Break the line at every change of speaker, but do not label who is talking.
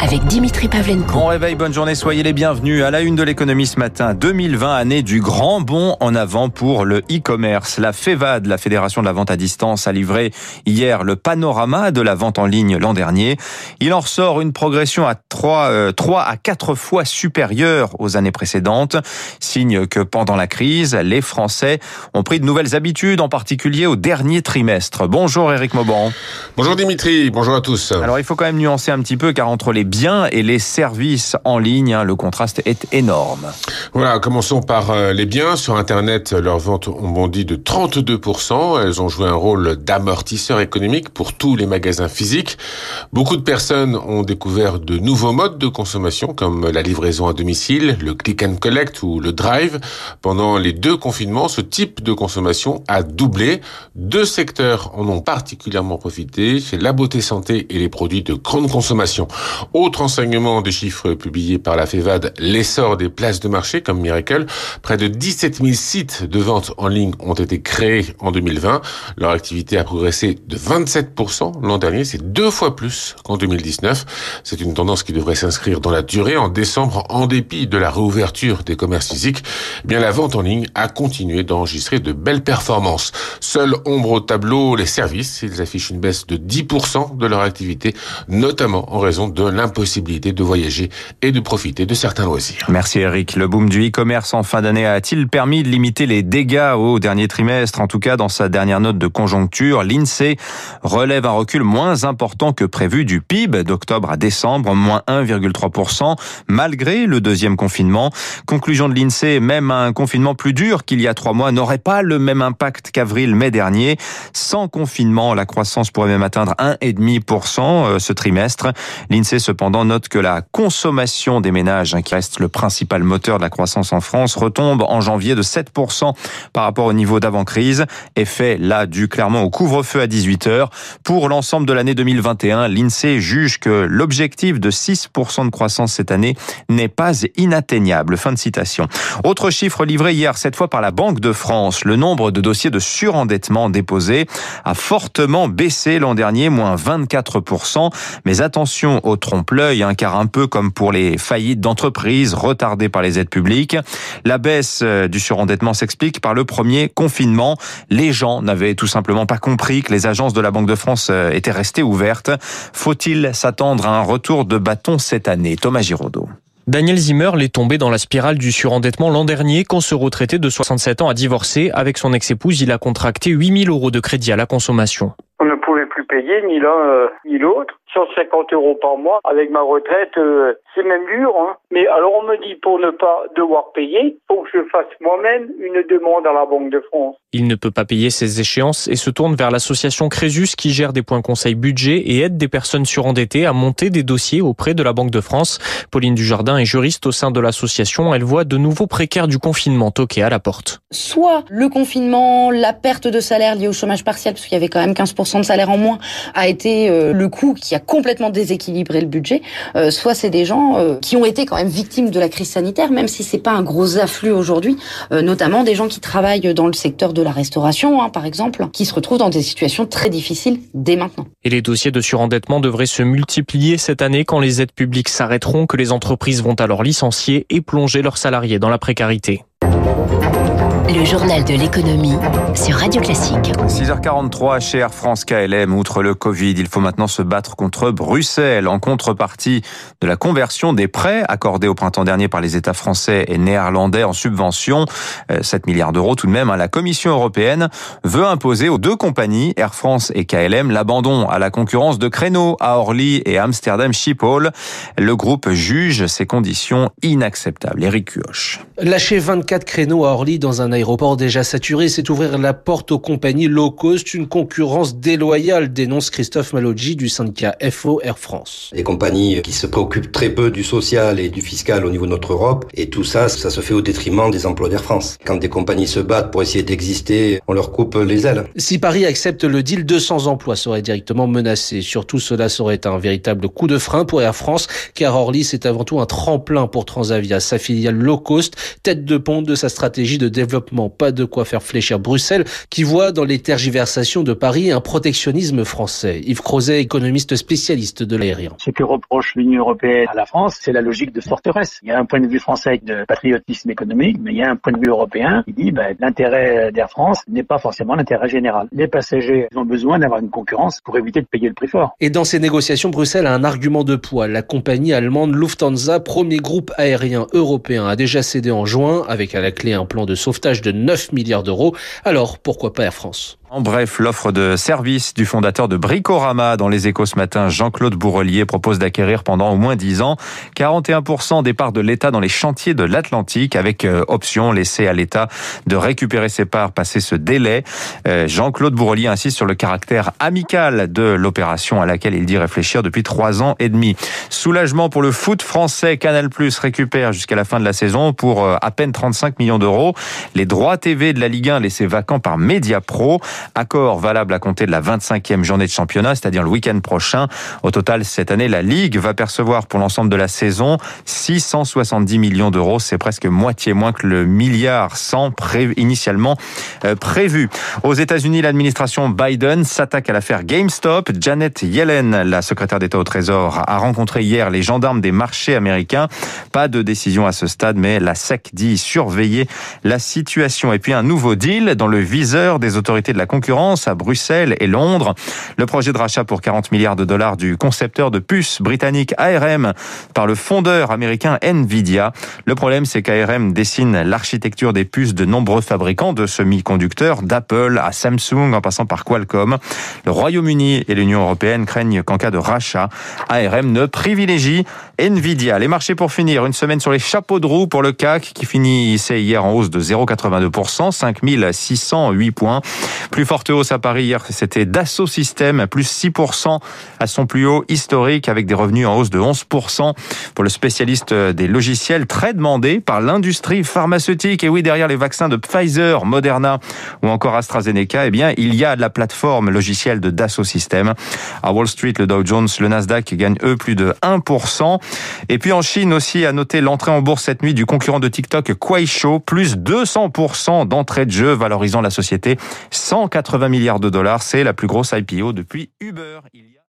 avec Dimitri Pavlenko.
Bon réveil, bonne journée, soyez les bienvenus à la une de l'économie ce matin. 2020, année du grand bond en avant pour le e-commerce. La FEVAD, la Fédération de la vente à distance, a livré hier le panorama de la vente en ligne l'an dernier. Il en ressort une progression à 3, 3 euh, à 4 fois supérieure aux années précédentes. Signe que pendant la crise, les Français ont pris de nouvelles habitudes, en particulier au dernier trimestre. Bonjour Eric Mauban.
Bonjour Dimitri, bonjour à tous.
Alors il faut quand même nuancer un petit peu car entre les biens et les services en ligne, hein, le contraste est énorme.
Voilà, commençons par euh, les biens. Sur Internet, leurs ventes ont bondi de 32%. Elles ont joué un rôle d'amortisseur économique pour tous les magasins physiques. Beaucoup de personnes ont découvert de nouveaux modes de consommation comme la livraison à domicile, le click and collect ou le drive. Pendant les deux confinements, ce type de consommation a doublé. Deux secteurs en ont particulièrement profité, c'est la beauté santé et les produits de grande consommation. Autre enseignement des chiffres publiés par la FEVAD, l'essor des places de marché comme Miracle. Près de 17 000 sites de vente en ligne ont été créés en 2020. Leur activité a progressé de 27% l'an dernier. C'est deux fois plus qu'en 2019. C'est une tendance qui devrait s'inscrire dans la durée. En décembre, en dépit de la réouverture des commerces physiques, eh bien la vente en ligne a continué d'enregistrer de belles performances. Seule ombre au tableau, les services. Ils affichent une baisse de 10% de leur activité, notamment en raison de l'importance possibilité de voyager et de profiter de certains loisirs.
Merci Eric. Le boom du e-commerce en fin d'année a-t-il permis de limiter les dégâts au dernier trimestre? En tout cas, dans sa dernière note de conjoncture, l'INSEE relève un recul moins important que prévu du PIB d'octobre à décembre, moins 1,3%, malgré le deuxième confinement. Conclusion de l'INSEE, même un confinement plus dur qu'il y a trois mois n'aurait pas le même impact qu'avril-mai dernier. Sans confinement, la croissance pourrait même atteindre 1,5% euh, ce trimestre. L'INSEE cependant note que la consommation des ménages, hein, qui reste le principal moteur de la croissance en France, retombe en janvier de 7% par rapport au niveau d'avant-crise. Effet là dû clairement au couvre-feu à 18h. Pour l'ensemble de l'année 2021, l'INSEE juge que l'objectif de 6% de croissance cette année n'est pas inatteignable. Fin de citation. Autre chiffre livré hier, cette fois par la Banque de France. Le nombre de dossiers de surendettement déposés a fortement baissé l'an dernier, moins 24%. Mais attention au trompe-l'œil, hein, car un peu comme pour les faillites d'entreprises retardées par les aides publiques, la baisse euh, du surendettement s'explique par le premier confinement. Les gens n'avaient tout simplement pas compris que les agences de la Banque de France euh, étaient restées ouvertes. Faut-il s'attendre à un retour de bâton cette année? Thomas Giraudot.
Daniel Zimmer est tombé dans la spirale du surendettement l'an dernier quand ce retraité de 67 ans a divorcé. Avec son ex-épouse, il a contracté 8000 euros de crédit à la consommation.
Payer ni l'un euh, ni l'autre. 150 euros par mois avec ma retraite, euh, c'est même dur. Hein. Mais alors on me dit pour ne pas devoir payer, faut que je fasse moi-même une demande à la Banque de France.
Il ne peut pas payer ses échéances et se tourne vers l'association Crésus qui gère des points conseil budget et aide des personnes surendettées à monter des dossiers auprès de la Banque de France. Pauline Dujardin est juriste au sein de l'association. Elle voit de nouveaux précaires du confinement toquer à la porte.
Soit le confinement, la perte de salaire liée au chômage partiel, parce qu'il y avait quand même 15% de salaire en moins, a été euh, le coût qui a complètement déséquilibré le budget. Euh, soit c'est des gens euh, qui ont été quand même victimes de la crise sanitaire, même si c'est pas un gros afflux aujourd'hui, notamment des gens qui travaillent dans le secteur de la restauration, hein, par exemple, qui se retrouvent dans des situations très difficiles dès maintenant.
Et les dossiers de surendettement devraient se multiplier cette année quand les aides publiques s'arrêteront, que les entreprises vont alors licencier et plonger leurs salariés dans la précarité.
Le journal de l'économie sur Radio Classique.
6h43 chez Air France KLM. Outre le Covid, il faut maintenant se battre contre Bruxelles en contrepartie de la conversion des prêts accordés au printemps dernier par les États français et néerlandais en subvention. 7 euh, milliards d'euros tout de même. Hein. La Commission européenne veut imposer aux deux compagnies, Air France et KLM, l'abandon à la concurrence de créneaux à Orly et Amsterdam Schiphol. Le groupe juge ces conditions inacceptables. Eric Cuoche.
Lâcher 24 créneaux à Orly dans un aéroport déjà saturé, c'est ouvrir la porte aux compagnies low cost, une concurrence déloyale, dénonce Christophe Maloggi du syndicat FO Air France.
Des compagnies qui se préoccupent très peu du social et du fiscal au niveau de notre Europe, et tout ça, ça se fait au détriment des emplois d'Air France. Quand des compagnies se battent pour essayer d'exister, on leur coupe les ailes.
Si Paris accepte le deal, 200 emplois seraient directement menacés. Surtout, cela serait un véritable coup de frein pour Air France, car Orly, c'est avant tout un tremplin pour Transavia, sa filiale low cost, tête de pont de sa stratégie de développement développement. Pas de quoi faire fléchir Bruxelles, qui voit dans les tergiversations de Paris un protectionnisme français. Yves Crozet, économiste spécialiste de l'aérien.
Ce que reproche l'Union européenne à la France, c'est la logique de forteresse. Il y a un point de vue français de patriotisme économique, mais il y a un point de vue européen qui dit ben, l'intérêt d'Air France n'est pas forcément l'intérêt général. Les passagers ont besoin d'avoir une concurrence pour éviter de payer le prix fort.
Et dans ces négociations, Bruxelles a un argument de poids. La compagnie allemande Lufthansa, premier groupe aérien européen, a déjà cédé en juin, avec à la clé un plan de sauvetage de 9 milliards d'euros. Alors, pourquoi pas Air France?
En bref, l'offre de service du fondateur de Bricorama dans les échos ce matin, Jean-Claude Bourrelier, propose d'acquérir pendant au moins 10 ans 41% des parts de l'État dans les chantiers de l'Atlantique avec euh, option laissée à l'État de récupérer ses parts passé ce délai. Euh, Jean-Claude Bourrelier insiste sur le caractère amical de l'opération à laquelle il dit réfléchir depuis trois ans et demi. Soulagement pour le foot français. Canal Plus récupère jusqu'à la fin de la saison pour euh, à peine 35 millions d'euros les droits TV de la Ligue 1 laissés vacants par Mediapro. Accord valable à compter de la 25e journée de championnat, c'est-à-dire le week-end prochain. Au total, cette année, la Ligue va percevoir pour l'ensemble de la saison 670 millions d'euros. C'est presque moitié moins que le milliard 100 initialement euh, prévu. Aux États-Unis, l'administration Biden s'attaque à l'affaire GameStop. Janet Yellen, la secrétaire d'État au Trésor, a rencontré hier les gendarmes des marchés américains. Pas de décision à ce stade, mais la SEC dit surveiller la situation. Et puis un nouveau deal dans le viseur des autorités de la concurrence à Bruxelles et Londres. Le projet de rachat pour 40 milliards de dollars du concepteur de puces britannique ARM par le fondeur américain Nvidia. Le problème, c'est qu'ARM dessine l'architecture des puces de nombreux fabricants de semi-conducteurs, d'Apple à Samsung en passant par Qualcomm. Le Royaume-Uni et l'Union européenne craignent qu'en cas de rachat, ARM ne privilégie Nvidia. Les marchés pour finir, une semaine sur les chapeaux de roue pour le CAC qui finissait hier en hausse de 0,82%, 5608 points. Plus forte hausse à Paris hier, c'était Dassault Systèmes, plus 6% à son plus haut historique avec des revenus en hausse de 11% pour le spécialiste des logiciels très demandé par l'industrie pharmaceutique. Et oui, derrière les vaccins de Pfizer, Moderna ou encore AstraZeneca, eh bien, il y a de la plateforme logicielle de Dassault Systèmes. À Wall Street, le Dow Jones, le Nasdaq gagnent eux plus de 1%. Et puis en Chine aussi, à noter l'entrée en bourse cette nuit du concurrent de TikTok, Kuaishou, plus 200% d'entrée de jeu, valorisant la société 100 180 milliards de dollars. C'est la plus grosse IPO depuis Uber.